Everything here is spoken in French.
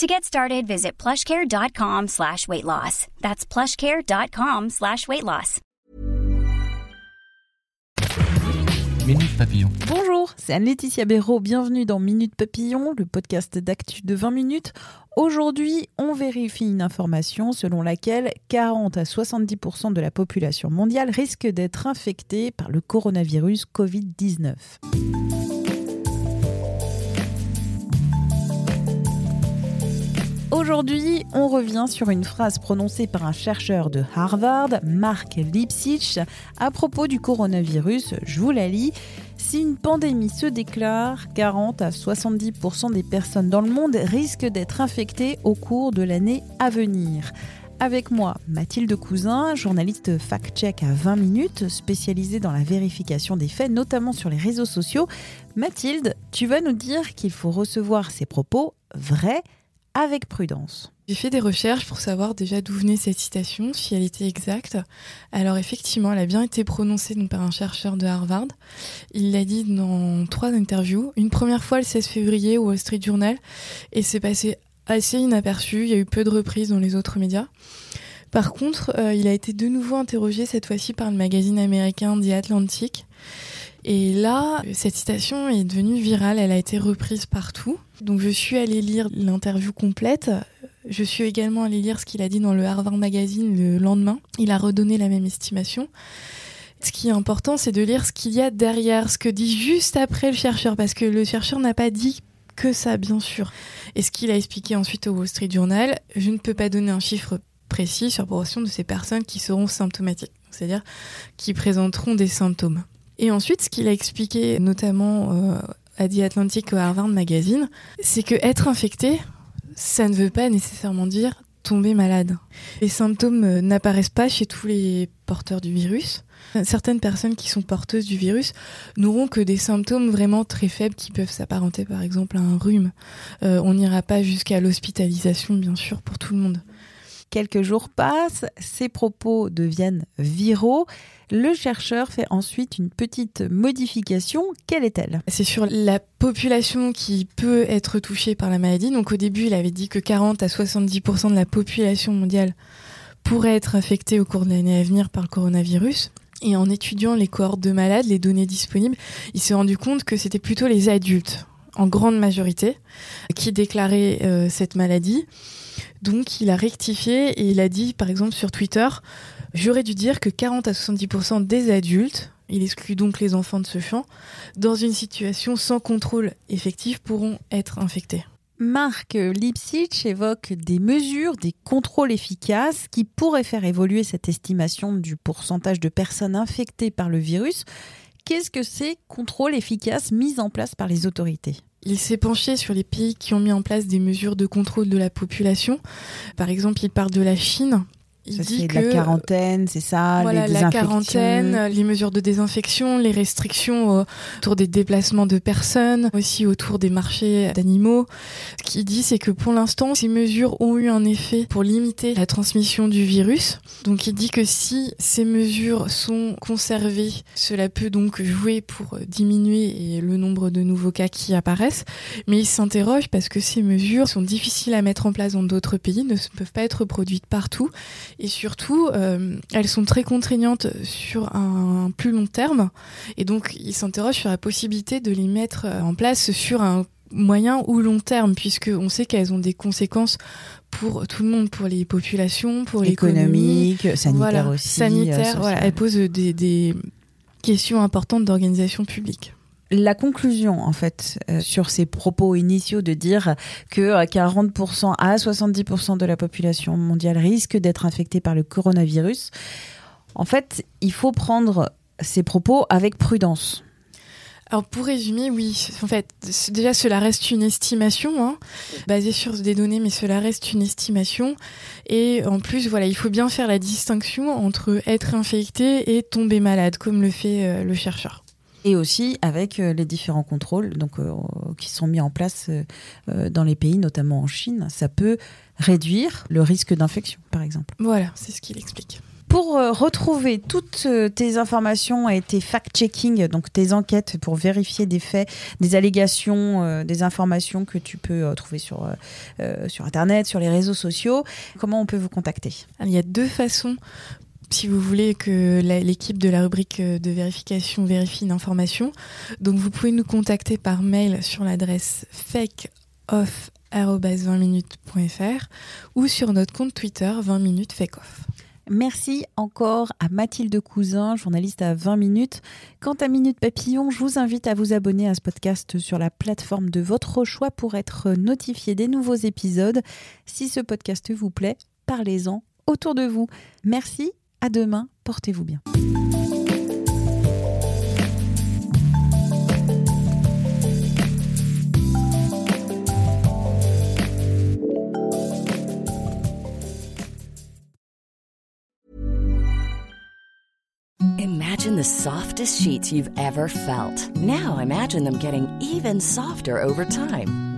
To get started, visit plushcare.com slash weight loss. That's plushcare.com slash weight loss. Minute Papillon. Bonjour, c'est Anne-Laetitia Béraud. Bienvenue dans Minute Papillon, le podcast d'actu de 20 minutes. Aujourd'hui, on vérifie une information selon laquelle 40 à 70% de la population mondiale risque d'être infectée par le coronavirus Covid-19. Aujourd'hui, on revient sur une phrase prononcée par un chercheur de Harvard, Mark Lipsitch, à propos du coronavirus. Je vous la lis. Si une pandémie se déclare, 40 à 70% des personnes dans le monde risquent d'être infectées au cours de l'année à venir. Avec moi, Mathilde Cousin, journaliste fact-check à 20 minutes, spécialisée dans la vérification des faits, notamment sur les réseaux sociaux. Mathilde, tu vas nous dire qu'il faut recevoir ces propos vrais avec prudence. J'ai fait des recherches pour savoir déjà d'où venait cette citation, si elle était exacte. Alors effectivement, elle a bien été prononcée donc, par un chercheur de Harvard. Il l'a dit dans trois interviews. Une première fois le 16 février au Wall Street Journal et c'est passé assez inaperçu. Il y a eu peu de reprises dans les autres médias. Par contre, euh, il a été de nouveau interrogé cette fois-ci par le magazine américain The Atlantic. Et là, cette citation est devenue virale, elle a été reprise partout. Donc je suis allée lire l'interview complète. Je suis également allée lire ce qu'il a dit dans le Harvard Magazine le lendemain. Il a redonné la même estimation. Ce qui est important, c'est de lire ce qu'il y a derrière, ce que dit juste après le chercheur, parce que le chercheur n'a pas dit que ça, bien sûr. Et ce qu'il a expliqué ensuite au Wall Street Journal, je ne peux pas donner un chiffre précis sur proportion de ces personnes qui seront symptomatiques, c'est-à-dire qui présenteront des symptômes. Et ensuite, ce qu'il a expliqué notamment euh, à The Atlantic au Harvard Magazine, c'est que être infecté, ça ne veut pas nécessairement dire tomber malade. Les symptômes euh, n'apparaissent pas chez tous les porteurs du virus. Certaines personnes qui sont porteuses du virus n'auront que des symptômes vraiment très faibles qui peuvent s'apparenter par exemple à un rhume. Euh, on n'ira pas jusqu'à l'hospitalisation bien sûr pour tout le monde. Quelques jours passent, ces propos deviennent viraux. Le chercheur fait ensuite une petite modification. Quelle est-elle? C'est sur la population qui peut être touchée par la maladie. Donc au début, il avait dit que 40 à 70% de la population mondiale pourrait être infectée au cours de l'année à venir par le coronavirus. Et en étudiant les cohortes de malades, les données disponibles, il s'est rendu compte que c'était plutôt les adultes, en grande majorité, qui déclaraient euh, cette maladie. Donc il a rectifié et il a dit, par exemple sur Twitter, j'aurais dû dire que 40 à 70% des adultes, il exclut donc les enfants de ce champ, dans une situation sans contrôle effectif pourront être infectés. Marc Lipsitch évoque des mesures, des contrôles efficaces qui pourraient faire évoluer cette estimation du pourcentage de personnes infectées par le virus. Qu'est-ce que ces contrôles efficaces mis en place par les autorités? Il s'est penché sur les pays qui ont mis en place des mesures de contrôle de la population. Par exemple, il parle de la Chine il ça, dit que la quarantaine, c'est ça, voilà, les la quarantaine, les mesures de désinfection, les restrictions autour des déplacements de personnes, aussi autour des marchés d'animaux. Ce qu'il dit, c'est que pour l'instant, ces mesures ont eu un effet pour limiter la transmission du virus. Donc il dit que si ces mesures sont conservées, cela peut donc jouer pour diminuer le nombre de nouveaux cas qui apparaissent. Mais il s'interroge parce que ces mesures sont difficiles à mettre en place dans d'autres pays, ne peuvent pas être produites partout et surtout, euh, elles sont très contraignantes sur un plus long terme. Et donc, ils s'interrogent sur la possibilité de les mettre en place sur un moyen ou long terme, puisque on sait qu'elles ont des conséquences pour tout le monde, pour les populations, pour l'économie, sanitaire voilà, aussi. Sanitaire, voilà, elles posent des, des questions importantes d'organisation publique la conclusion, en fait, euh, sur ces propos initiaux de dire que 40% à 70% de la population mondiale risque d'être infectée par le coronavirus, en fait, il faut prendre ces propos avec prudence. Alors pour résumer, oui, en fait, déjà cela reste une estimation, hein, basée sur des données, mais cela reste une estimation. Et en plus, voilà, il faut bien faire la distinction entre être infecté et tomber malade, comme le fait euh, le chercheur. Et aussi avec euh, les différents contrôles donc, euh, qui sont mis en place dans les pays, notamment en Chine, ça peut réduire le risque d'infection, par exemple. Voilà, c'est ce qu'il explique. Pour euh, retrouver toutes euh, tes informations et tes fact-checking, donc tes enquêtes pour vérifier des faits, des allégations, euh, des informations que tu peux trouver sur, sur Internet, sur les réseaux sociaux, comment on peut vous contacter? Il y a deux façons si vous voulez que l'équipe de la rubrique de vérification vérifie une information. Donc vous pouvez nous contacter par mail sur l'adresse fakeoff.20minutes.fr ou sur notre compte Twitter 20 minutes fakeoff. Merci encore à Mathilde Cousin, journaliste à 20 minutes. Quant à Minute Papillon, je vous invite à vous abonner à ce podcast sur la plateforme de votre choix pour être notifié des nouveaux épisodes. Si ce podcast vous plaît, parlez-en autour de vous. Merci, à demain, portez-vous bien. Imagine the softest sheets you've ever felt. Now imagine them getting even softer over time.